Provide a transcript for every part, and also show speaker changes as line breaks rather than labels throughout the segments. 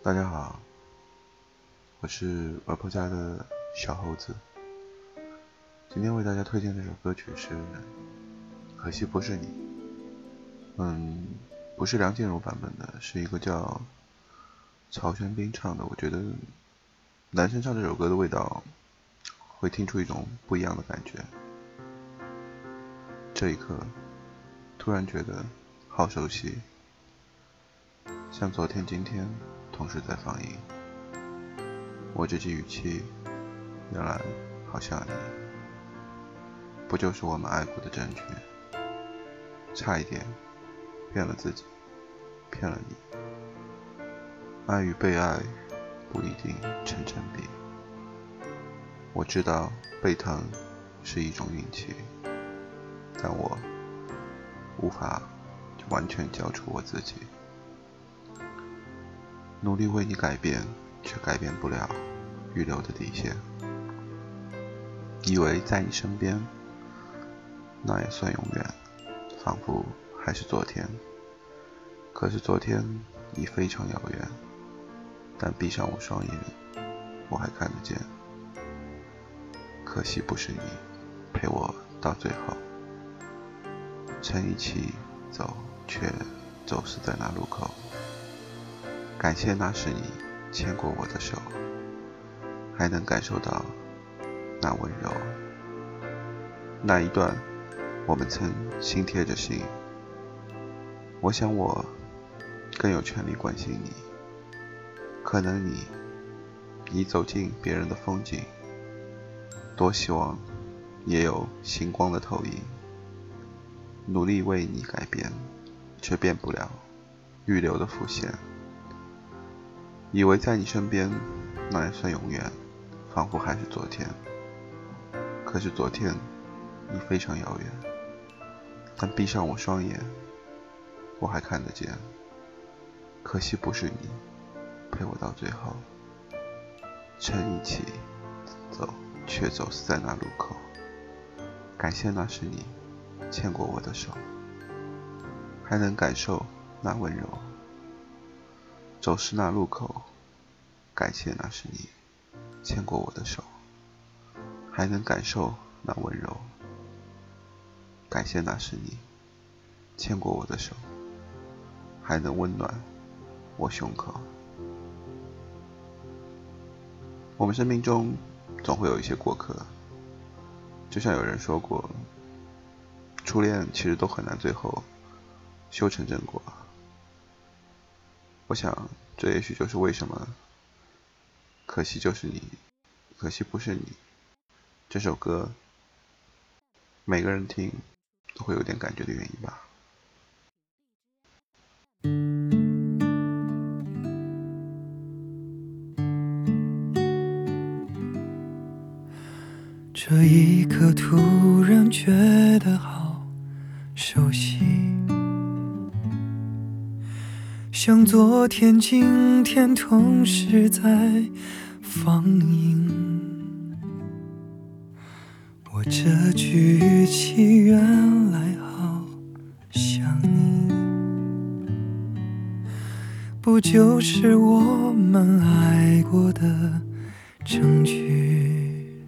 大家好，我是外婆家的小猴子。今天为大家推荐这首歌曲是《可惜不是你》。嗯，不是梁静茹版本的，是一个叫曹轩宾唱的。我觉得男生唱这首歌的味道，会听出一种不一样的感觉。这一刻，突然觉得好熟悉，像昨天、今天。同时在放映，我这句语气，原来好像你，不就是我们爱过的证据？差一点骗了自己，骗了你。爱与被爱不一定成正比。我知道被疼是一种运气，但我无法完全交出我自己。努力为你改变，却改变不了预留的底线。以为在你身边，那也算永远，仿佛还是昨天。可是昨天已非常遥远，但闭上我双眼，我还看得见。可惜不是你陪我到最后，曾一起走，却走失在那路口。感谢那是你牵过我的手，还能感受到那温柔。那一段，我们曾心贴着心。我想我更有权利关心你。可能你已走进别人的风景，多希望也有星光的投影。努力为你改变，却变不了预留的伏线。以为在你身边，那也算永远，仿佛还是昨天。可是昨天已非常遥远，但闭上我双眼，我还看得见。可惜不是你陪我到最后，曾一起走，却走死在那路口。感谢那是你牵过我的手，还能感受那温柔。走失那路口，感谢那是你牵过我的手，还能感受那温柔。感谢那是你牵过我的手，还能温暖我胸口。我们生命中总会有一些过客，就像有人说过，初恋其实都很难最后修成正果。我想，这也许就是为什么，可惜就是你，可惜不是你。这首歌，每个人听都会有点感觉的原因吧。
这一刻，突然觉得好熟悉。像昨天、今天同时在放映，我这句语气原来好像你，不就是我们爱过的证据？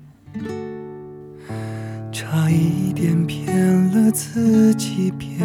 差一点骗了自己，骗。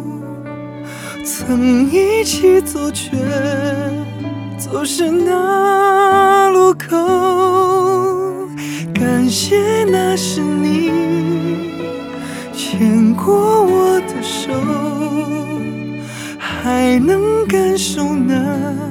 曾一起走，却走失那路口。感谢那是你牵过我的手，还能感受那。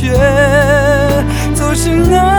却走失那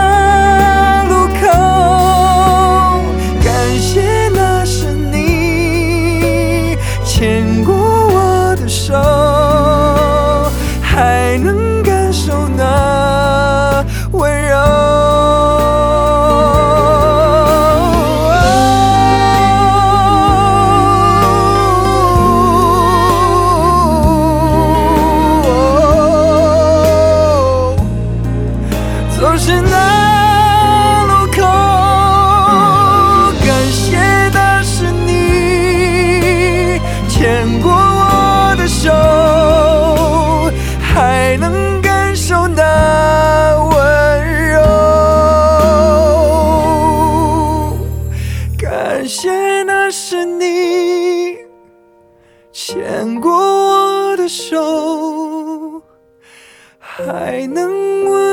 还能问